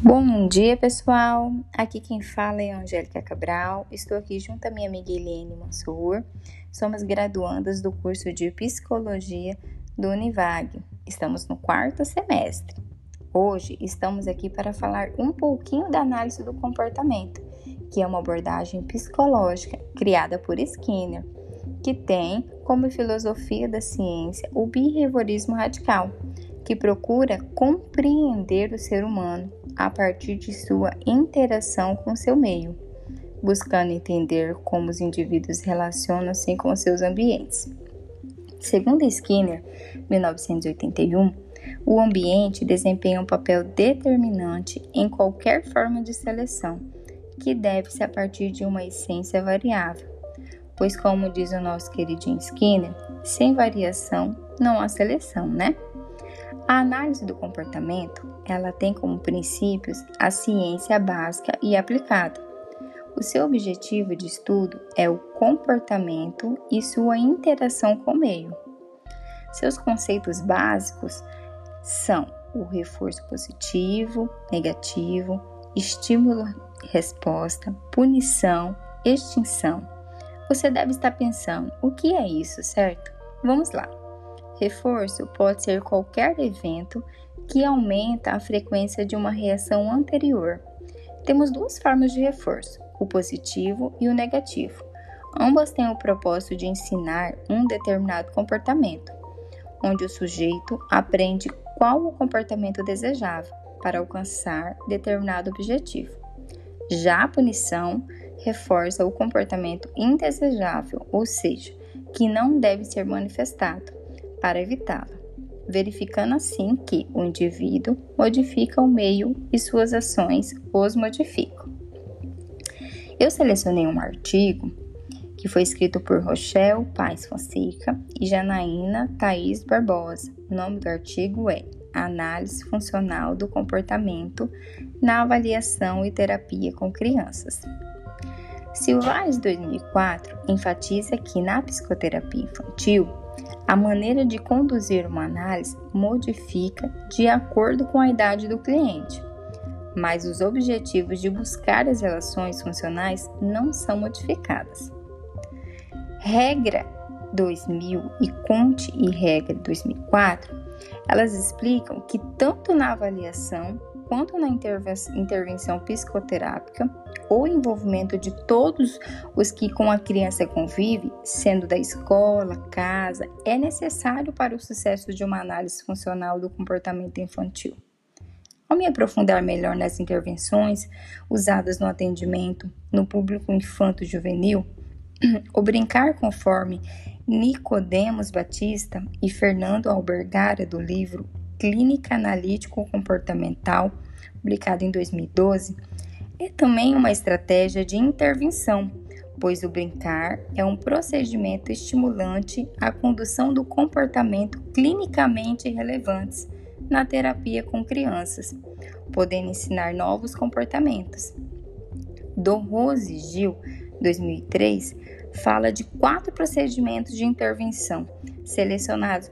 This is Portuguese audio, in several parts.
Bom dia, pessoal. Aqui quem fala é Angélica Cabral. Estou aqui junto à minha amiga Eliane Mansur. Somos graduandas do curso de Psicologia do Univag. Estamos no quarto semestre. Hoje estamos aqui para falar um pouquinho da análise do comportamento, que é uma abordagem psicológica criada por Skinner, que tem como filosofia da ciência o behaviorismo radical, que procura compreender o ser humano a partir de sua interação com seu meio, buscando entender como os indivíduos relacionam-se com seus ambientes. Segundo Skinner, 1981, o ambiente desempenha um papel determinante em qualquer forma de seleção, que deve-se a partir de uma essência variável, pois, como diz o nosso queridinho Skinner, sem variação não há seleção, né? A análise do comportamento, ela tem como princípios a ciência básica e aplicada. O seu objetivo de estudo é o comportamento e sua interação com o meio. Seus conceitos básicos são o reforço positivo, negativo, estímulo-resposta, punição, extinção. Você deve estar pensando, o que é isso, certo? Vamos lá. Reforço pode ser qualquer evento que aumenta a frequência de uma reação anterior. Temos duas formas de reforço, o positivo e o negativo. Ambas têm o propósito de ensinar um determinado comportamento, onde o sujeito aprende qual o comportamento desejável para alcançar determinado objetivo. Já a punição reforça o comportamento indesejável, ou seja, que não deve ser manifestado, para evitá-la, verificando assim que o indivíduo modifica o meio e suas ações os modificam. Eu selecionei um artigo que foi escrito por Rochelle Paz Fonseca e Janaína Thaís Barbosa. O nome do artigo é Análise Funcional do Comportamento na Avaliação e Terapia com Crianças. Silvares 2004 enfatiza que na psicoterapia infantil a maneira de conduzir uma análise modifica de acordo com a idade do cliente, mas os objetivos de buscar as relações funcionais não são modificadas. Regra 2000 e Conte e Regra 2004, elas explicam que tanto na avaliação quanto na intervenção psicoterápica, o envolvimento de todos os que com a criança convive, sendo da escola, casa, é necessário para o sucesso de uma análise funcional do comportamento infantil. Ao me aprofundar melhor nas intervenções usadas no atendimento no público infanto-juvenil, o brincar conforme Nicodemos Batista e Fernando Albergara do livro Clínica Analítico Comportamental, publicado em 2012, é também uma estratégia de intervenção, pois o brincar é um procedimento estimulante à condução do comportamento clinicamente relevantes na terapia com crianças, podendo ensinar novos comportamentos. Dom Rose Gil, 2003, fala de quatro procedimentos de intervenção selecionados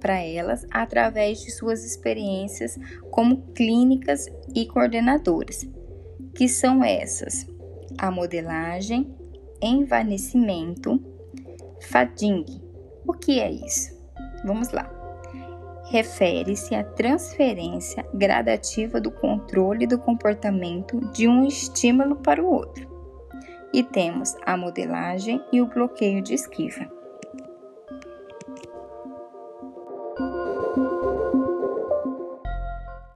para elas através de suas experiências como clínicas e coordenadoras, que são essas: a modelagem, envanecimento, fading. O que é isso? Vamos lá. Refere-se à transferência gradativa do controle do comportamento de um estímulo para o outro e temos a modelagem e o bloqueio de esquiva.